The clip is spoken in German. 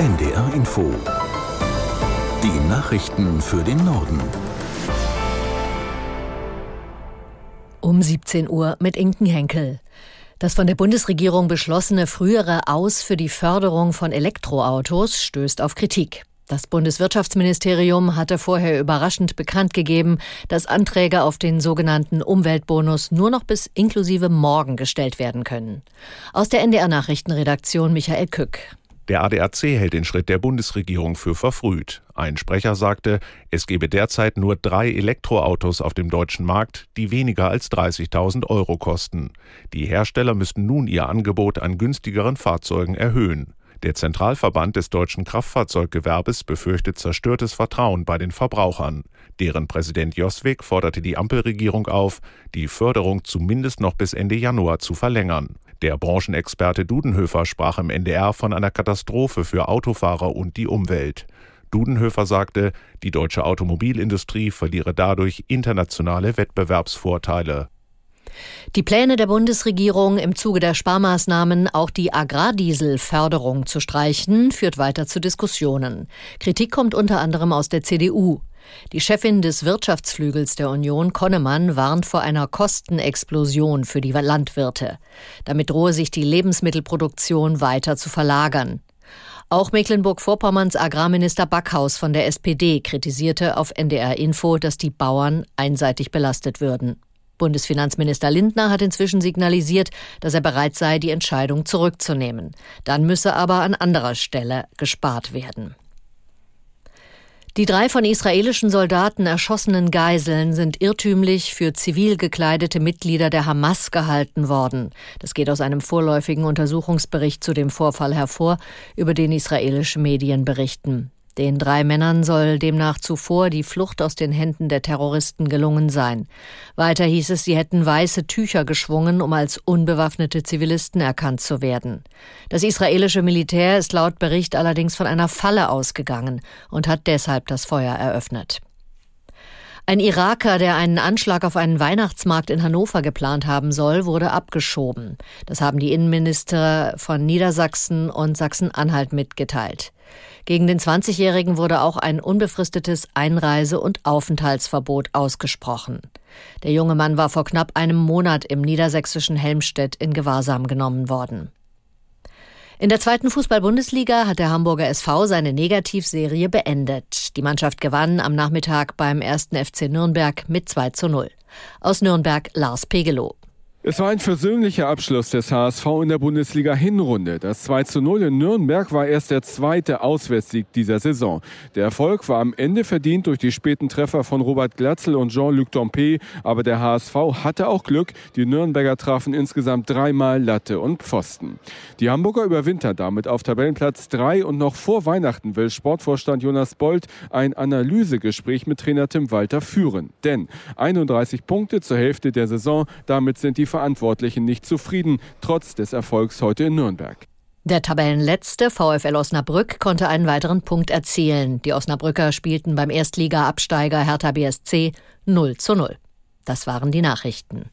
NDR Info. Die Nachrichten für den Norden. Um 17 Uhr mit Inken Henkel. Das von der Bundesregierung beschlossene frühere Aus für die Förderung von Elektroautos stößt auf Kritik. Das Bundeswirtschaftsministerium hatte vorher überraschend bekannt gegeben, dass Anträge auf den sogenannten Umweltbonus nur noch bis inklusive morgen gestellt werden können. Aus der NDR Nachrichtenredaktion Michael Kück. Der ADAC hält den Schritt der Bundesregierung für verfrüht. Ein Sprecher sagte, es gebe derzeit nur drei Elektroautos auf dem deutschen Markt, die weniger als 30.000 Euro kosten. Die Hersteller müssten nun ihr Angebot an günstigeren Fahrzeugen erhöhen. Der Zentralverband des deutschen Kraftfahrzeuggewerbes befürchtet zerstörtes Vertrauen bei den Verbrauchern. Deren Präsident Joswig forderte die Ampelregierung auf, die Förderung zumindest noch bis Ende Januar zu verlängern. Der Branchenexperte Dudenhöfer sprach im NDR von einer Katastrophe für Autofahrer und die Umwelt. Dudenhöfer sagte, die deutsche Automobilindustrie verliere dadurch internationale Wettbewerbsvorteile. Die Pläne der Bundesregierung, im Zuge der Sparmaßnahmen auch die Agrardieselförderung zu streichen, führt weiter zu Diskussionen. Kritik kommt unter anderem aus der CDU. Die Chefin des Wirtschaftsflügels der Union, Konnemann, warnt vor einer Kostenexplosion für die Landwirte. Damit drohe sich die Lebensmittelproduktion weiter zu verlagern. Auch Mecklenburg-Vorpommerns Agrarminister Backhaus von der SPD kritisierte auf NDR Info, dass die Bauern einseitig belastet würden. Bundesfinanzminister Lindner hat inzwischen signalisiert, dass er bereit sei, die Entscheidung zurückzunehmen. Dann müsse aber an anderer Stelle gespart werden. Die drei von israelischen Soldaten erschossenen Geiseln sind irrtümlich für zivil gekleidete Mitglieder der Hamas gehalten worden. Das geht aus einem vorläufigen Untersuchungsbericht zu dem Vorfall hervor, über den israelische Medien berichten. Den drei Männern soll demnach zuvor die Flucht aus den Händen der Terroristen gelungen sein. Weiter hieß es, sie hätten weiße Tücher geschwungen, um als unbewaffnete Zivilisten erkannt zu werden. Das israelische Militär ist laut Bericht allerdings von einer Falle ausgegangen und hat deshalb das Feuer eröffnet. Ein Iraker, der einen Anschlag auf einen Weihnachtsmarkt in Hannover geplant haben soll, wurde abgeschoben. Das haben die Innenminister von Niedersachsen und Sachsen-Anhalt mitgeteilt. Gegen den 20-Jährigen wurde auch ein unbefristetes Einreise- und Aufenthaltsverbot ausgesprochen. Der junge Mann war vor knapp einem Monat im niedersächsischen Helmstedt in Gewahrsam genommen worden. In der zweiten Fußball-Bundesliga hat der Hamburger SV seine Negativserie beendet. Die Mannschaft gewann am Nachmittag beim ersten FC Nürnberg mit 2 zu 0. Aus Nürnberg Lars Pegelow. Es war ein versöhnlicher Abschluss des HSV in der Bundesliga Hinrunde. Das 2 zu 0 in Nürnberg war erst der zweite Auswärtssieg dieser Saison. Der Erfolg war am Ende verdient durch die späten Treffer von Robert Glatzel und Jean-Luc Dompe, aber der HSV hatte auch Glück. Die Nürnberger trafen insgesamt dreimal Latte und Pfosten. Die Hamburger überwintern damit auf Tabellenplatz 3 und noch vor Weihnachten will Sportvorstand Jonas Bold ein Analysegespräch mit Trainer Tim Walter führen. Denn 31 Punkte zur Hälfte der Saison, damit sind die Verantwortlichen nicht zufrieden, trotz des Erfolgs heute in Nürnberg. Der Tabellenletzte VfL Osnabrück konnte einen weiteren Punkt erzielen. Die Osnabrücker spielten beim Erstliga-Absteiger Hertha BSC 0 zu 0. Das waren die Nachrichten.